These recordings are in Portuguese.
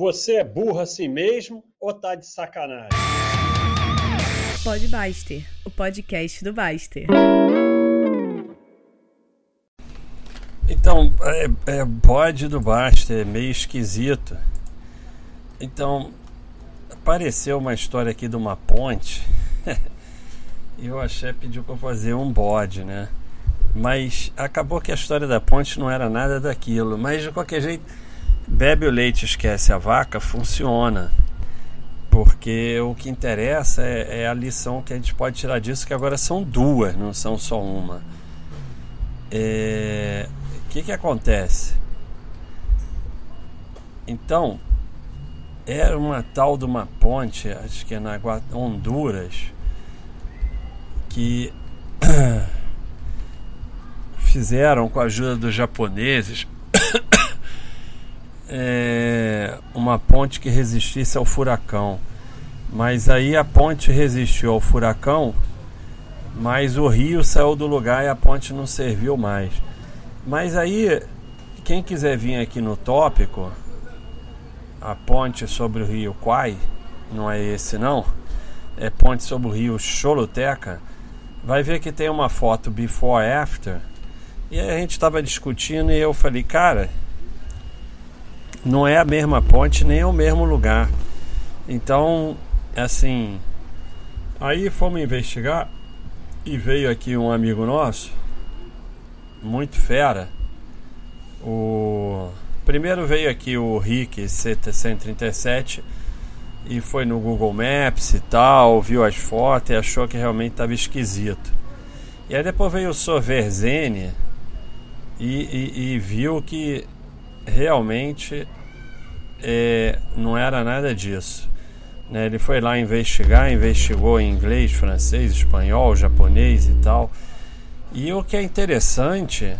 Você é burro assim mesmo ou tá de sacanagem? Pode Baster, o podcast do Baster. Então, é, é bode do Baster, é meio esquisito. Então, apareceu uma história aqui de uma ponte e o Axé pediu para fazer um bode, né? Mas acabou que a história da ponte não era nada daquilo. Mas de qualquer jeito, bebe o leite, esquece a vaca, funciona. Porque o que interessa é, é a lição que a gente pode tirar disso, que agora são duas, não são só uma. É... O que, que acontece? Então, era uma tal de uma ponte, acho que é na Honduras, que fizeram com a ajuda dos japoneses é, uma ponte que resistisse ao furacão. Mas aí a ponte resistiu ao furacão, mas o rio saiu do lugar e a ponte não serviu mais. Mas aí, quem quiser vir aqui no tópico, a ponte sobre o rio Quai, não é esse não, é ponte sobre o rio Choluteca, vai ver que tem uma foto before after e a gente estava discutindo e eu falei, cara, não é a mesma ponte nem é o mesmo lugar. Então, assim, aí fomos investigar e veio aqui um amigo nosso, muito fera. O primeiro veio aqui o Rick C137 e foi no Google Maps e tal, viu as fotos e achou que realmente estava esquisito. E aí depois veio o Soverzene e, e, e viu que realmente é, não era nada disso. Né? Ele foi lá investigar, investigou em inglês, francês, espanhol, japonês e tal. E o que é interessante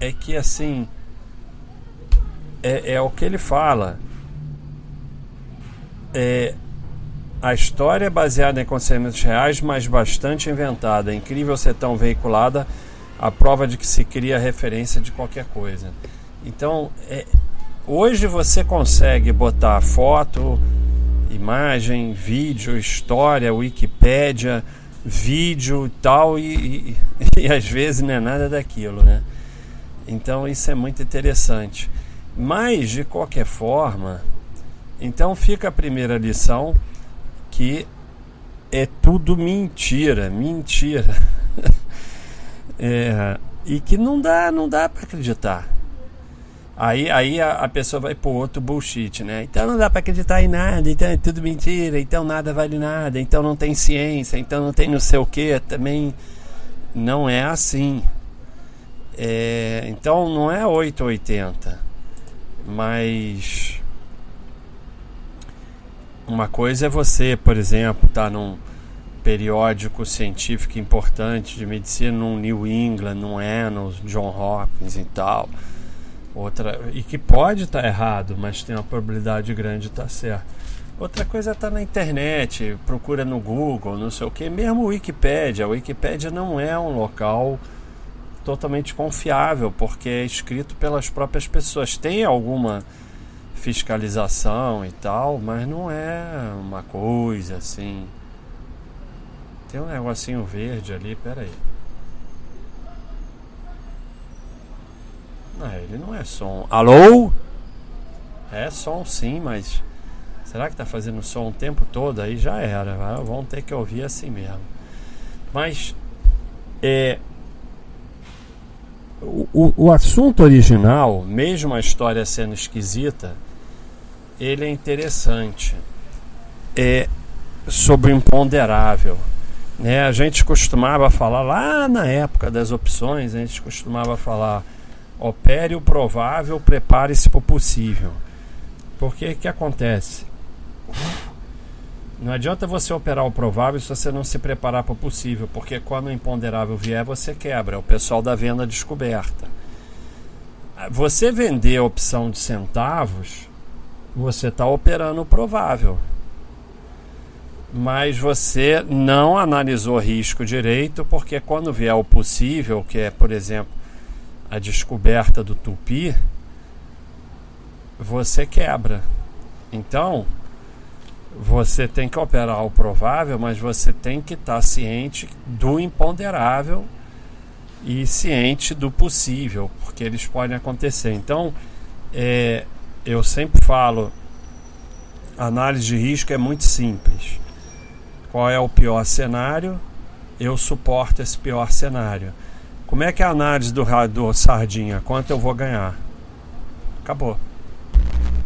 é que assim é, é o que ele fala. É, a história é baseada em acontecimentos reais, mas bastante inventada. É incrível ser tão veiculada a prova de que se cria referência de qualquer coisa. Então, é, hoje você consegue botar foto, imagem, vídeo, história, Wikipédia, vídeo tal, e, e, e às vezes não é nada daquilo, né? Então, isso é muito interessante. Mas, de qualquer forma, então fica a primeira lição que é tudo mentira, mentira. É, e que não dá, não dá para acreditar. Aí, aí a, a, pessoa vai pro outro bullshit, né? Então não dá para acreditar em nada, então é tudo mentira, então nada vale nada, então não tem ciência, então não tem não sei o que, também não é assim. É, então não é 880, mas uma coisa é você, por exemplo, tá num periódico científico importante de medicina no New England, no Annals, John Hopkins e tal. Outra, e que pode estar tá errado, mas tem uma probabilidade grande de estar tá certo. Outra coisa é estar tá na internet, procura no Google, não sei o que, mesmo Wikipedia. A Wikipedia não é um local totalmente confiável, porque é escrito pelas próprias pessoas. Tem alguma fiscalização e tal, mas não é uma coisa assim tem um negocinho verde ali, pera aí. Não, ele não é som. Alô? É som sim, mas será que tá fazendo som o tempo todo? Aí já era. Vão ter que ouvir assim mesmo. Mas é, o, o assunto original, mesmo a história sendo esquisita, ele é interessante. É sobre o imponderável. Né? A gente costumava falar lá na época das opções, a gente costumava falar opere o provável, prepare-se para o possível. Porque o que acontece? Não adianta você operar o provável se você não se preparar para o possível, porque quando o imponderável vier, você quebra. É o pessoal da venda descoberta. Você vender a opção de centavos, você está operando o provável mas você não analisou risco direito, porque quando vier o possível, que é, por exemplo, a descoberta do tupi, você quebra. Então, você tem que operar o provável, mas você tem que estar tá ciente do imponderável e ciente do possível, porque eles podem acontecer. Então, é, eu sempre falo, análise de risco é muito simples. Qual é o pior cenário? Eu suporto esse pior cenário. Como é que é a análise do, do sardinha? Quanto eu vou ganhar? Acabou.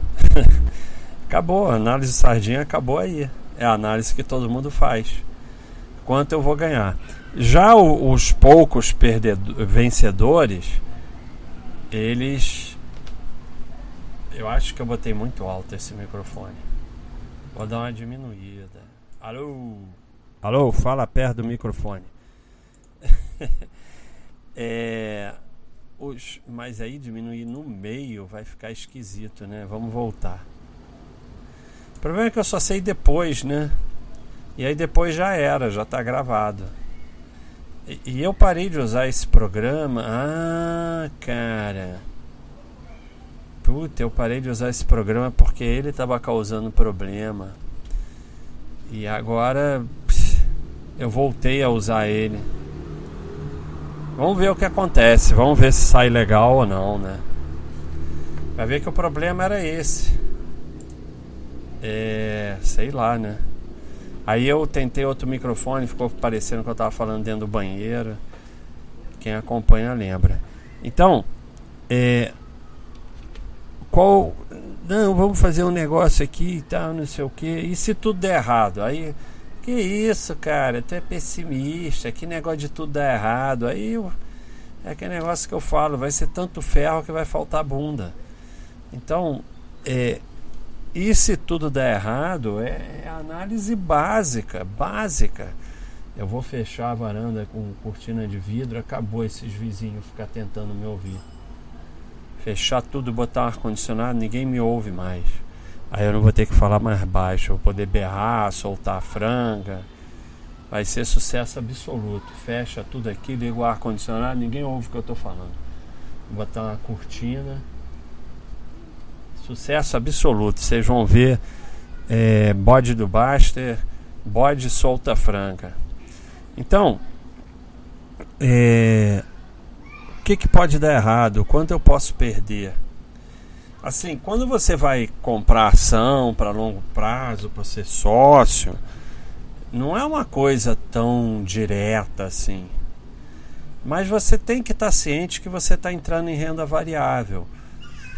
acabou. A análise de sardinha acabou aí. É a análise que todo mundo faz. Quanto eu vou ganhar? Já o, os poucos vencedores, eles. Eu acho que eu botei muito alto esse microfone. Vou dar uma diminuída. Alô? Alô, fala perto do microfone. é, os, mas aí diminuir no meio vai ficar esquisito, né? Vamos voltar. O problema é que eu só sei depois, né? E aí depois já era, já está gravado. E, eu parei de usar esse programa. Ah, cara. Puta, eu parei de usar esse programa porque ele estava causando problema. E agora eu voltei a usar ele. Vamos ver o que acontece. Vamos ver se sai legal ou não, né? Vai ver que o problema era esse. É. Sei lá, né? Aí eu tentei outro microfone, ficou parecendo que eu estava falando dentro do banheiro. Quem acompanha lembra. Então, é, qual. Não, vamos fazer um negócio aqui e tal, não sei o que. E se tudo der errado? Aí, que isso, cara? Tu é pessimista, que negócio de tudo dar errado. Aí eu, é aquele negócio que eu falo, vai ser tanto ferro que vai faltar bunda. Então, é, e se tudo der errado, é, é análise básica, básica. Eu vou fechar a varanda com cortina de vidro, acabou esses vizinhos ficar tentando me ouvir. Fechar tudo, botar ar-condicionado, ninguém me ouve mais. Aí eu não vou ter que falar mais baixo, vou poder berrar, soltar a franga. Vai ser sucesso absoluto. Fecha tudo aqui, liga o ar-condicionado, ninguém ouve o que eu estou falando. Vou botar uma cortina Sucesso absoluto. Vocês vão ver é, bode do Baster, bode solta franca. Então, é, o que, que pode dar errado? Quanto eu posso perder? Assim, quando você vai comprar ação para longo prazo, para ser sócio, não é uma coisa tão direta assim. Mas você tem que estar tá ciente que você está entrando em renda variável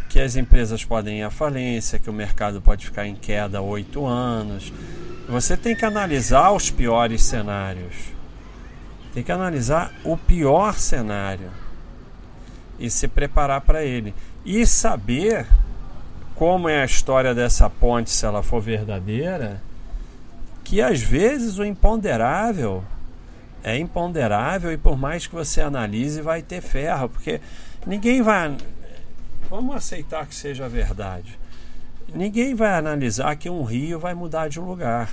que as empresas podem ir à falência, que o mercado pode ficar em queda oito anos. Você tem que analisar os piores cenários. Tem que analisar o pior cenário e se preparar para ele. E saber como é a história dessa ponte, se ela for verdadeira, que às vezes o imponderável é imponderável e por mais que você analise, vai ter ferro, porque ninguém vai Vamos aceitar que seja verdade. Ninguém vai analisar que um rio vai mudar de lugar.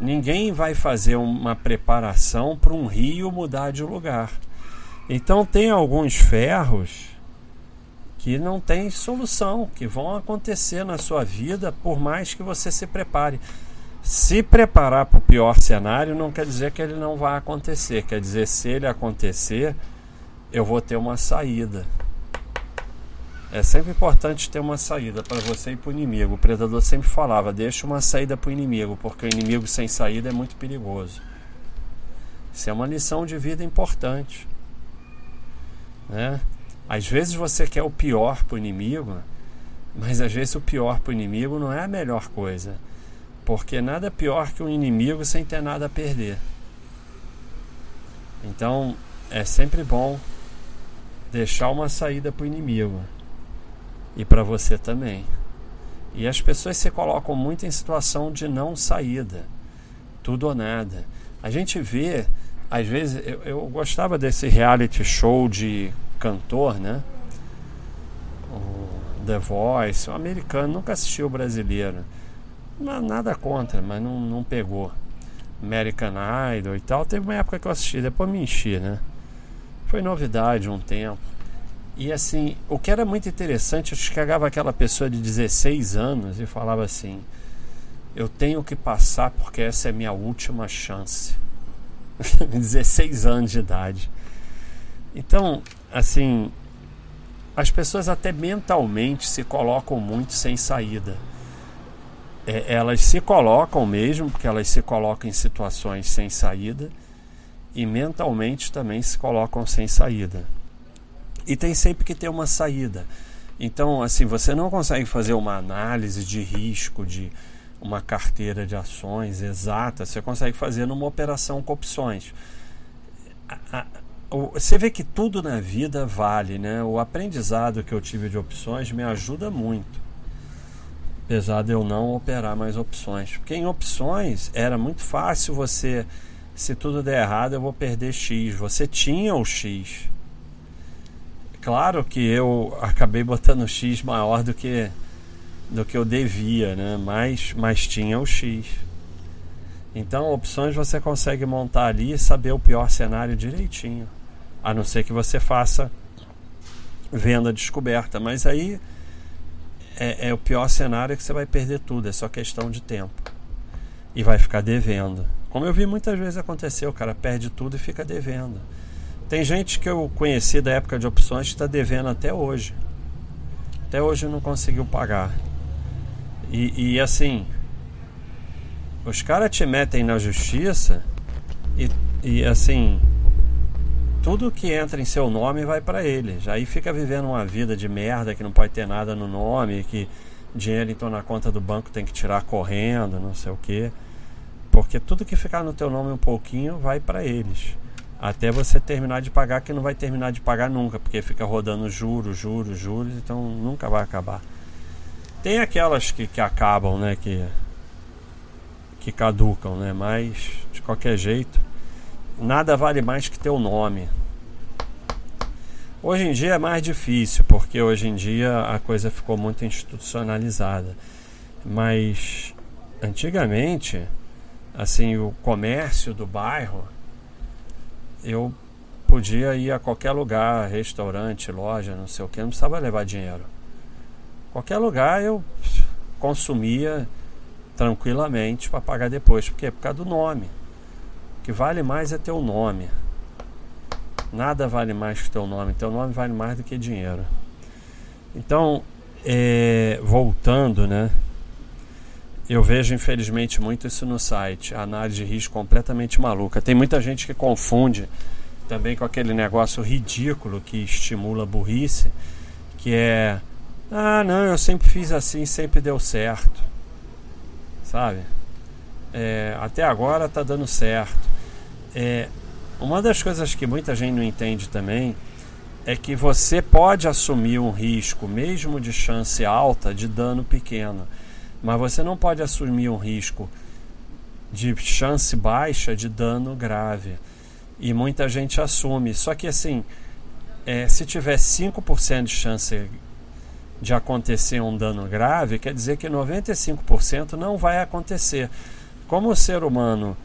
Ninguém vai fazer uma preparação para um rio mudar de lugar. Então tem alguns ferros que não tem solução, que vão acontecer na sua vida por mais que você se prepare. Se preparar para o pior cenário não quer dizer que ele não vai acontecer, quer dizer se ele acontecer, eu vou ter uma saída. É sempre importante ter uma saída para você e para o inimigo. O predador sempre falava: deixa uma saída para o inimigo, porque o inimigo sem saída é muito perigoso. Isso é uma lição de vida importante. Né? Às vezes você quer o pior para o inimigo, mas às vezes o pior para o inimigo não é a melhor coisa. Porque nada pior que um inimigo sem ter nada a perder. Então é sempre bom deixar uma saída para o inimigo e para você também. E as pessoas se colocam muito em situação de não saída, tudo ou nada. A gente vê, às vezes, eu, eu gostava desse reality show de cantor, né? O The Voice, o americano, nunca assistiu o brasileiro. Nada contra, mas não, não pegou. American Idol e tal. Teve uma época que eu assisti, depois me enchi, né? Foi novidade um tempo. E assim, o que era muito interessante, eu chegava aquela pessoa de 16 anos e falava assim: Eu tenho que passar porque essa é minha última chance. 16 anos de idade. Então, assim, as pessoas até mentalmente se colocam muito sem saída. É, elas se colocam mesmo, porque elas se colocam em situações sem saída, e mentalmente também se colocam sem saída. E tem sempre que ter uma saída. Então, assim, você não consegue fazer uma análise de risco de uma carteira de ações exata, você consegue fazer numa operação com opções. Você vê que tudo na vida vale, né? O aprendizado que eu tive de opções me ajuda muito. Apesar de eu não operar mais opções. Porque em opções era muito fácil você, se tudo der errado, eu vou perder X. Você tinha o X. Claro que eu acabei botando X maior do que do que eu devia, né? Mas, mas tinha o X. Então, opções você consegue montar ali e saber o pior cenário direitinho. A não ser que você faça venda descoberta. Mas aí é, é o pior cenário que você vai perder tudo. É só questão de tempo. E vai ficar devendo. Como eu vi muitas vezes acontecer, o cara perde tudo e fica devendo. Tem gente que eu conheci da época de opções que está devendo até hoje. Até hoje não conseguiu pagar. E, e assim, os caras te metem na justiça e, e assim, tudo que entra em seu nome vai para eles. Aí fica vivendo uma vida de merda que não pode ter nada no nome, que dinheiro então na conta do banco tem que tirar correndo, não sei o que. Porque tudo que ficar no teu nome um pouquinho vai para eles até você terminar de pagar, que não vai terminar de pagar nunca, porque fica rodando juros, juros, juros, então nunca vai acabar. Tem aquelas que, que acabam, né, que, que caducam, né, mas de qualquer jeito, nada vale mais que teu nome. Hoje em dia é mais difícil, porque hoje em dia a coisa ficou muito institucionalizada. Mas antigamente, assim, o comércio do bairro eu podia ir a qualquer lugar, restaurante, loja, não sei o que, não precisava levar dinheiro. Qualquer lugar eu consumia tranquilamente para pagar depois. Por quê? Por causa do nome. Que vale mais é teu nome. Nada vale mais que teu nome. Teu nome vale mais do que dinheiro. Então, é, voltando, né? Eu vejo infelizmente muito isso no site, análise de risco completamente maluca. Tem muita gente que confunde também com aquele negócio ridículo que estimula a burrice, que é ah, não, eu sempre fiz assim, sempre deu certo. Sabe? É, até agora está dando certo. É, uma das coisas que muita gente não entende também é que você pode assumir um risco, mesmo de chance alta, de dano pequeno. Mas você não pode assumir um risco de chance baixa de dano grave. E muita gente assume. Só que assim, é, se tiver 5% de chance de acontecer um dano grave, quer dizer que 95% não vai acontecer. Como o ser humano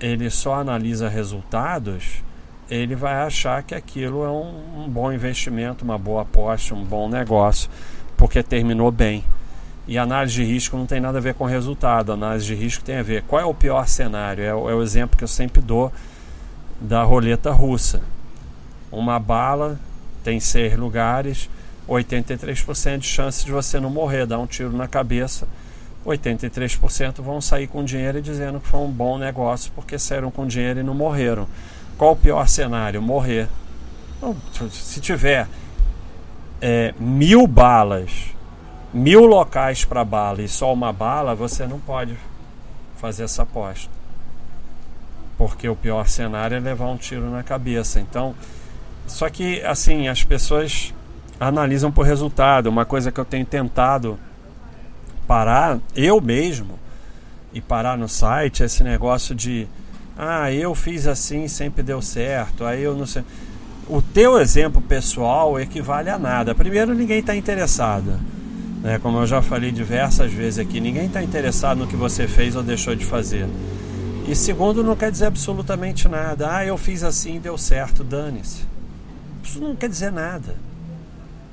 ele só analisa resultados, ele vai achar que aquilo é um, um bom investimento, uma boa aposta, um bom negócio, porque terminou bem. E análise de risco não tem nada a ver com resultado. Análise de risco tem a ver qual é o pior cenário. É é o exemplo que eu sempre dou da roleta russa. Uma bala tem seis lugares, 83% de chance de você não morrer, dar um tiro na cabeça. 83% vão sair com dinheiro dizendo que foi um bom negócio porque saíram com dinheiro e não morreram. Qual o pior cenário? Morrer. Se tiver é, mil balas mil locais para bala e só uma bala, você não pode fazer essa aposta. Porque o pior cenário é levar um tiro na cabeça. Então, só que assim, as pessoas analisam por resultado. Uma coisa que eu tenho tentado parar, eu mesmo, e parar no site, esse negócio de ah, eu fiz assim, sempre deu certo. Aí eu não sei. O teu exemplo pessoal equivale a nada. Primeiro, ninguém está interessado. Né? Como eu já falei diversas vezes aqui, ninguém está interessado no que você fez ou deixou de fazer. E segundo, não quer dizer absolutamente nada. Ah, eu fiz assim, deu certo, dane-se. Isso não quer dizer nada.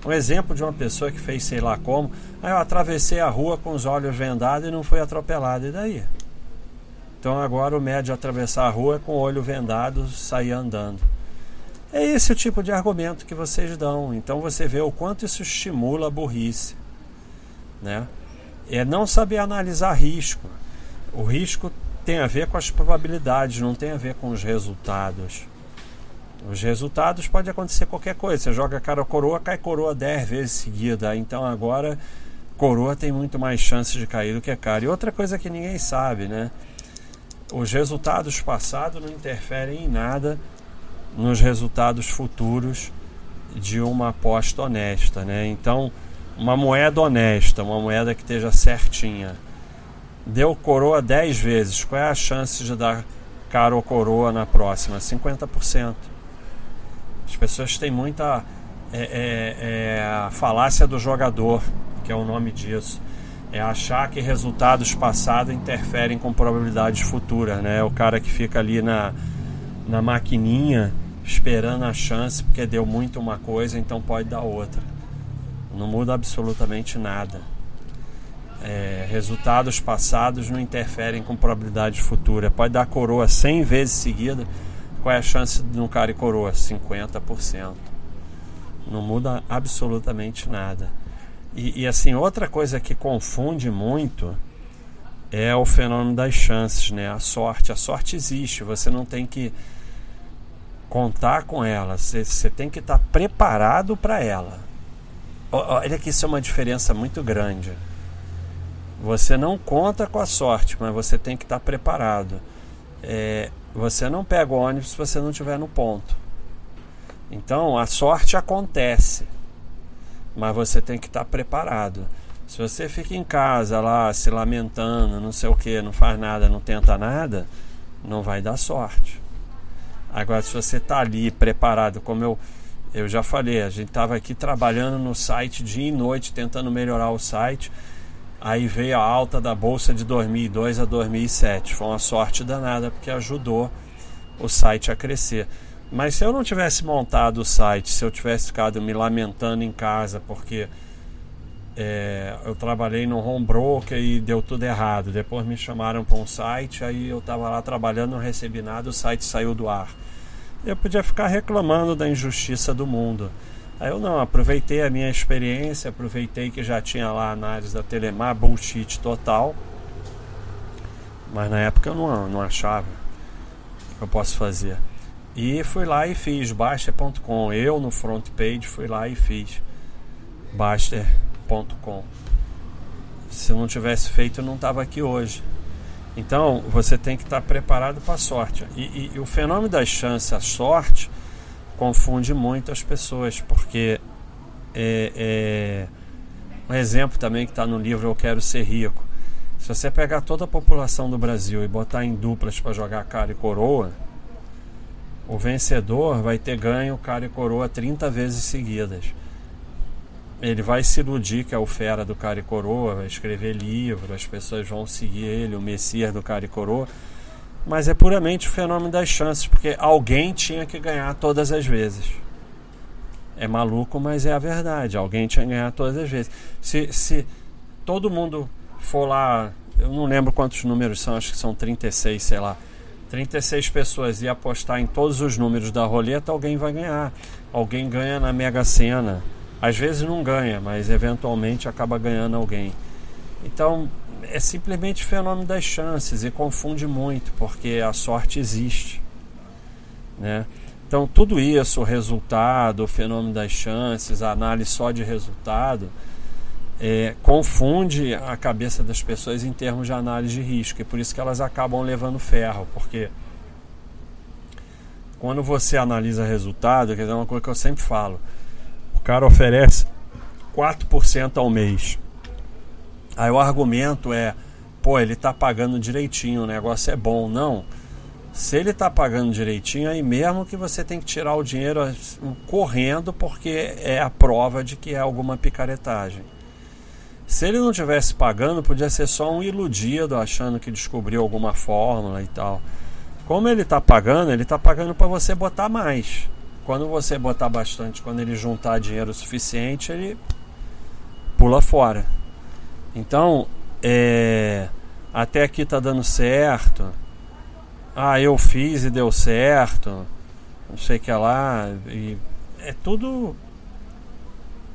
Um exemplo de uma pessoa que fez sei lá como, aí eu atravessei a rua com os olhos vendados e não fui atropelado, e daí? Então agora o médio atravessar a rua com o olho vendado sair andando. É esse o tipo de argumento que vocês dão. Então você vê o quanto isso estimula a burrice. Né? É não saber analisar risco. O risco tem a ver com as probabilidades, não tem a ver com os resultados. Os resultados pode acontecer qualquer coisa. Você joga cara coroa, cai coroa 10 vezes seguida. Então agora coroa tem muito mais chances de cair do que cara. E outra coisa que ninguém sabe, né? Os resultados passados não interferem em nada nos resultados futuros de uma aposta honesta, né? Então, uma moeda honesta, uma moeda que esteja certinha, deu coroa 10 vezes, qual é a chance de dar cara ou coroa na próxima? 50%. As pessoas têm muita é, é, é, falácia do jogador, que é o nome disso. É achar que resultados passados interferem com probabilidades futuras, né? O cara que fica ali na, na maquininha esperando a chance porque deu muito uma coisa, então pode dar outra. Não muda absolutamente nada. É, resultados passados não interferem com probabilidade futura. Pode dar coroa 100 vezes seguida qual é a chance de um cara e coroa? 50%. Não muda absolutamente nada. E, e, assim, outra coisa que confunde muito é o fenômeno das chances, né? A sorte. A sorte existe, você não tem que contar com ela, você, tem que estar preparado para ela. Olha que isso é uma diferença muito grande. Você não conta com a sorte, mas você tem que estar preparado. É, você não pega o ônibus se você não estiver no ponto. Então a sorte acontece, mas você tem que estar preparado. Se você fica em casa lá se lamentando, não sei o que, não faz nada, não tenta nada, não vai dar sorte. Agora, se você está ali preparado, como eu, eu já falei, a gente estava aqui trabalhando no site dia e noite, tentando melhorar o site. Aí veio a alta da bolsa de 2002 a 2007. Foi uma sorte danada porque ajudou o site a crescer. Mas se eu não tivesse montado o site, se eu tivesse ficado me lamentando em casa porque é, eu trabalhei no home broker e deu tudo errado. Depois me chamaram para um site, aí eu estava lá trabalhando, não recebi nada, o site saiu do ar. Eu podia ficar reclamando da injustiça do mundo. Aí eu não, aproveitei a minha experiência, aproveitei que já tinha lá a análise da Telemar, bullshit total. Mas na época eu não, não achava o que eu posso fazer. E fui lá e fiz Baster.com. Eu no front page fui lá e fiz Baster.com. Se não tivesse feito, eu não estava aqui hoje. Então você tem que estar preparado para a sorte. E, e, e o fenômeno das chances, a sorte, confunde muito as pessoas, porque é, é um exemplo também que está no livro Eu Quero Ser Rico. Se você pegar toda a população do Brasil e botar em duplas para jogar cara e coroa, o vencedor vai ter ganho cara e coroa 30 vezes seguidas. Ele vai se iludir que é o fera do cara e coroa, vai escrever livro, as pessoas vão seguir ele, o messias do cara e coroa mas é puramente o fenômeno das chances, porque alguém tinha que ganhar todas as vezes. É maluco, mas é a verdade. Alguém tinha que ganhar todas as vezes. Se, se todo mundo for lá, eu não lembro quantos números são, acho que são 36, sei lá. 36 pessoas e apostar em todos os números da roleta, alguém vai ganhar. Alguém ganha na Mega Sena. Às vezes não ganha, mas eventualmente acaba ganhando alguém. Então, é simplesmente fenômeno das chances e confunde muito, porque a sorte existe. Né? Então, tudo isso, o resultado, o fenômeno das chances, a análise só de resultado, é, confunde a cabeça das pessoas em termos de análise de risco. E por isso que elas acabam levando ferro, porque quando você analisa resultado, dizer, é uma coisa que eu sempre falo, o cara oferece 4% ao mês. Aí o argumento é, pô, ele está pagando direitinho, o negócio é bom. Não. Se ele está pagando direitinho, aí mesmo que você tem que tirar o dinheiro correndo, porque é a prova de que é alguma picaretagem. Se ele não tivesse pagando, podia ser só um iludido achando que descobriu alguma fórmula e tal. Como ele está pagando, ele está pagando para você botar mais. quando você botar bastante, quando ele juntar dinheiro suficiente, ele pula fora. Então, é, até aqui tá dando certo. Ah, eu fiz e deu certo. Não sei o que lá. E é tudo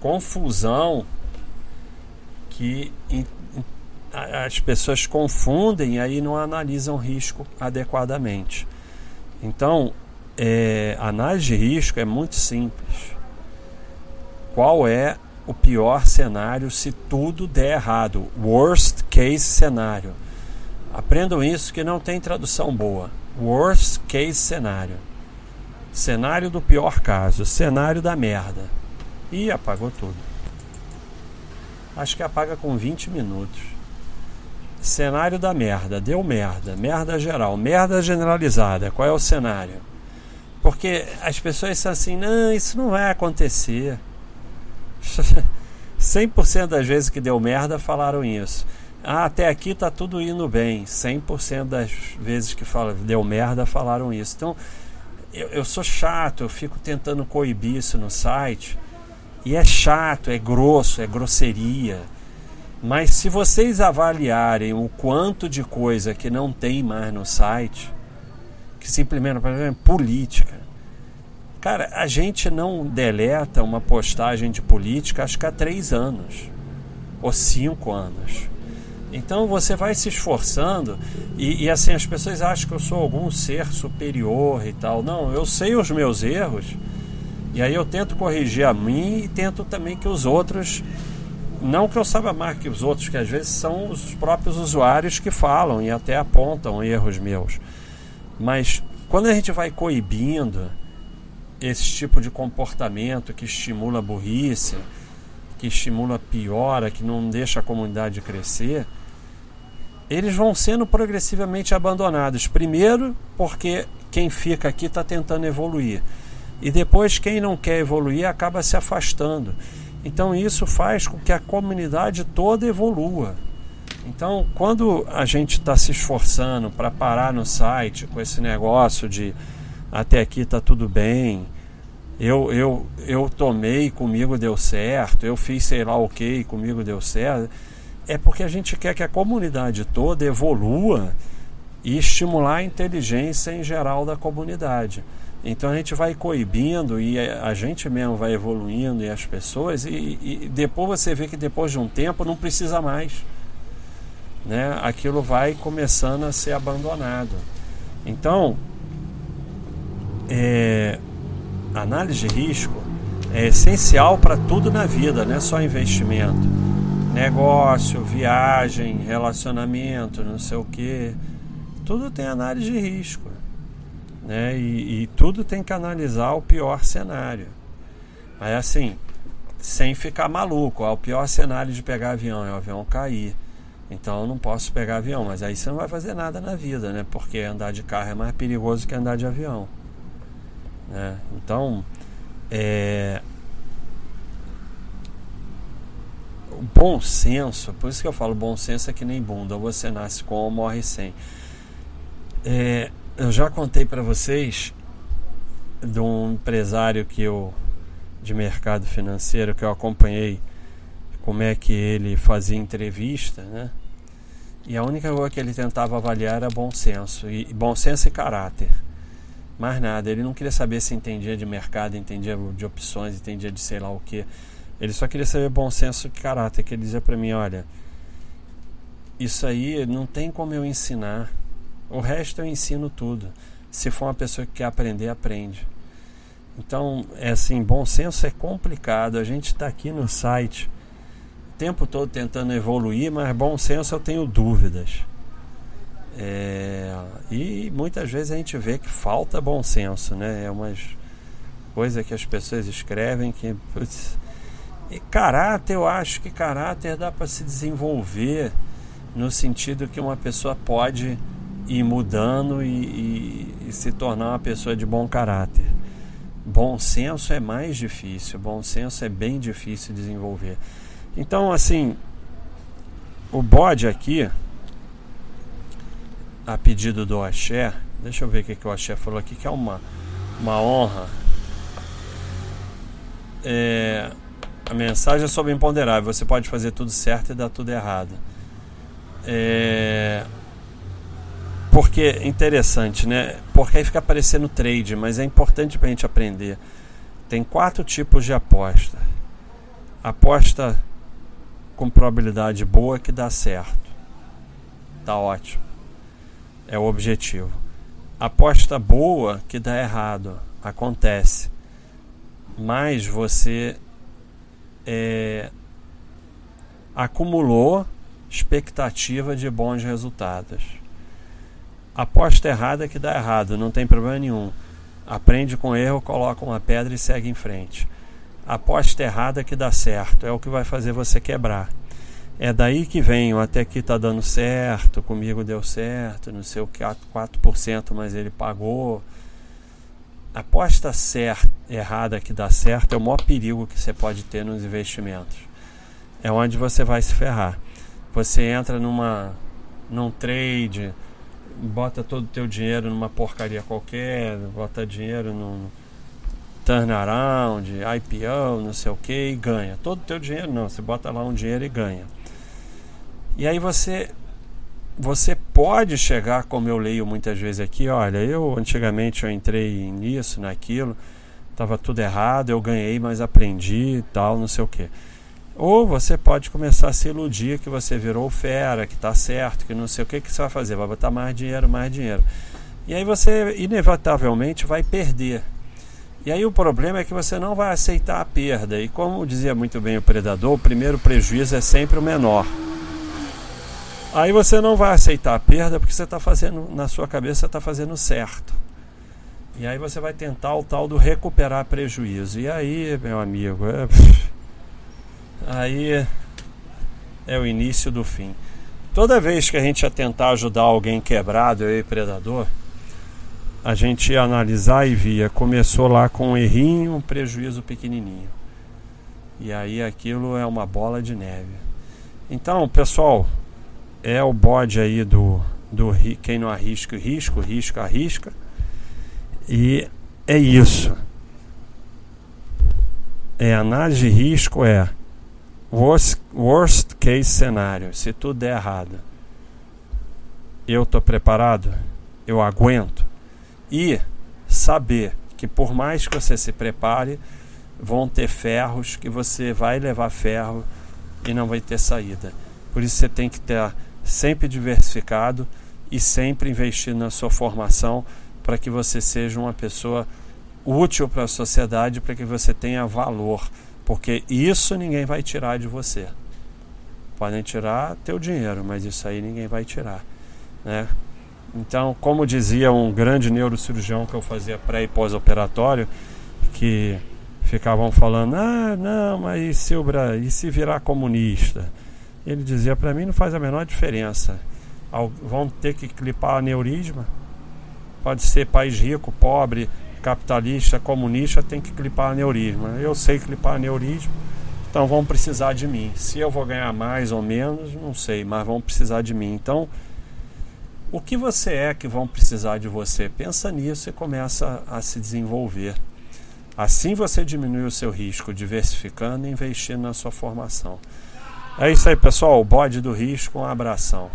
confusão que as pessoas confundem e aí não analisam risco adequadamente. Então, é, análise de risco é muito simples. Qual é o pior cenário se tudo der errado? Worst case cenário. Aprendam isso que não tem tradução boa. Worst case cenário. Cenário do pior caso, cenário da merda. E apagou tudo. Acho que apaga com 20 minutos. Cenário da merda, deu merda, merda geral, merda generalizada. Qual é o cenário? Porque as pessoas são assim, não, isso não vai acontecer. 100% das vezes que deu merda falaram isso. Ah, até aqui tá tudo indo bem. 100% das vezes que fala, deu merda falaram isso. Então, eu, eu sou chato, eu fico tentando coibir isso no site. E é chato, é grosso, é grosseria. Mas se vocês avaliarem o quanto de coisa que não tem mais no site, que simplesmente, por exemplo, política. Cara, a gente não deleta uma postagem de política acho que há três anos ou cinco anos. Então você vai se esforçando e, e, assim as pessoas acham que eu sou algum ser superior e tal. Não, eu sei os meus erros e aí eu tento corrigir a mim e tento também que os outros, não que eu saiba mais que os outros, que às vezes são os próprios usuários que falam e até apontam erros meus. Mas quando a gente vai coibindo esse tipo de comportamento que estimula a burrice, que estimula a piora, que não deixa a comunidade crescer, eles vão sendo progressivamente abandonados. Primeiro, porque quem fica aqui está tentando evoluir. E depois, quem não quer evoluir acaba se afastando. Então, isso faz com que a comunidade toda evolua. Então, quando a gente está se esforçando para parar no site com esse negócio de até aqui está tudo bem, eu, eu, eu tomei comigo deu certo, eu fiz sei lá o que comigo deu certo, é porque a gente quer que a comunidade toda evolua e estimular a inteligência em geral da comunidade. Então a gente vai coibindo e a gente mesmo vai evoluindo e as pessoas, e, e depois você vê que depois de um tempo não precisa mais né, aquilo vai começando a ser abandonado. Então, é, análise de risco é essencial para tudo na vida, não é só investimento. Negócio, viagem, relacionamento, não sei o que. Tudo tem análise de risco. Né? E, e tudo tem que analisar o pior cenário. Mas assim, sem ficar maluco. Ó, o pior cenário de pegar avião é o avião cair então eu não posso pegar avião, mas aí você não vai fazer nada na vida, né? Porque andar de carro é mais perigoso que andar de avião. Né? Então, é... o bom senso, por isso que eu falo bom senso é que nem bunda, você nasce com ou morre sem. É... Eu já contei para vocês de um empresário que eu de mercado financeiro que eu acompanhei como é que ele fazia entrevista, né? E a única coisa que ele tentava avaliar era bom senso, e bom senso e caráter. Mais nada, ele não queria saber se entendia de mercado, entendia de opções, entendia de sei lá o que. Ele só queria saber bom senso e caráter, que ele dizia para mim, olha, isso aí não tem como eu ensinar. O resto eu ensino tudo. Se for uma pessoa que quer aprender, aprende. Então, é assim, bom senso é complicado. A gente está aqui no site tempo todo tentando evoluir, mas bom senso eu tenho dúvidas. É, e muitas vezes a gente vê que falta bom senso, né? É umas coisas que as pessoas escrevem que. Putz, e caráter, eu acho que caráter dá para se desenvolver no sentido que uma pessoa pode ir mudando e, e, e se tornar uma pessoa de bom caráter. Bom senso é mais difícil, bom senso é bem difícil de desenvolver. Então, assim, o bode aqui, a pedido do Axé, deixa eu ver o que, que o Axé falou aqui, que é uma, uma honra é, a mensagem é sobre imponderável. Você pode fazer tudo certo e dar tudo errado. É, porque é interessante, né? Porque aí fica aparecendo trade, mas é importante para a gente aprender. Tem quatro tipos de aposta. Aposta com probabilidade boa que dá certo. Tá ótimo. É o objetivo. Aposta boa que dá errado. Acontece. Mas você é, acumulou expectativa de bons resultados. Aposta errada que dá errado, não tem problema nenhum. Aprende com erro, coloca uma pedra e segue em frente. Aposta errada que dá certo, é o que vai fazer você quebrar. É daí que vem o até que está dando certo, comigo deu certo, não sei o que, 4%, mas ele pagou. Aposta certa, errada que dá certo é o maior perigo que você pode ter nos investimentos. É onde você vai se ferrar. Você entra numa num trade, bota todo o teu dinheiro numa porcaria qualquer, bota dinheiro num turnaround, IPO, não sei o que, e ganha. Todo o teu dinheiro não, você bota lá um dinheiro e ganha. E aí você você pode chegar, como eu leio muitas vezes aqui, olha, eu antigamente eu entrei nisso, naquilo, estava tudo errado, eu ganhei, mas aprendi e tal, não sei o que. Ou você pode começar a se iludir que você virou fera, que está certo, que não sei o que, que você vai fazer, vai botar mais dinheiro, mais dinheiro. E aí você inevitavelmente vai perder. E aí o problema é que você não vai aceitar a perda. E como dizia muito bem o predador, o primeiro prejuízo é sempre o menor. Aí você não vai aceitar a perda porque você está fazendo, na sua cabeça, está fazendo certo. E aí você vai tentar o tal do recuperar prejuízo. E aí, meu amigo, é aí é o início do fim. Toda vez que a gente ia tentar ajudar alguém quebrado, e predador, a gente ia analisar e via, começou lá com um errinho, um prejuízo pequenininho. E aí aquilo é uma bola de neve. Então, pessoal, é o bode aí do, do quem não arrisca, risco, risco, arrisca. E é isso. É análise de risco é Worst, worst case cenário, se tudo der errado, eu estou preparado, eu aguento. E saber que por mais que você se prepare, vão ter ferros que você vai levar ferro e não vai ter saída. Por isso você tem que ter sempre diversificado e sempre investindo na sua formação para que você seja uma pessoa útil para a sociedade, para que você tenha valor porque isso ninguém vai tirar de você. Podem tirar teu dinheiro, mas isso aí ninguém vai tirar, né? Então, como dizia um grande neurocirurgião que eu fazia pré e pós-operatório, que ficavam falando: "Ah, não, mas o, e se virar comunista?" Ele dizia para mim: "Não faz a menor diferença. Vão ter que clipar aneurisma. Pode ser país rico, pobre, capitalista, comunista, tem que clipar aneurisma. Eu sei clipar aneurisma, então vão precisar de mim. Se eu vou ganhar mais ou menos, não sei, mas vão precisar de mim. Então, o que você é que vão precisar de você? Pensa nisso e começa a se desenvolver. Assim você diminui o seu risco, diversificando e investindo na sua formação. É isso aí, pessoal. Bode do risco, um abração.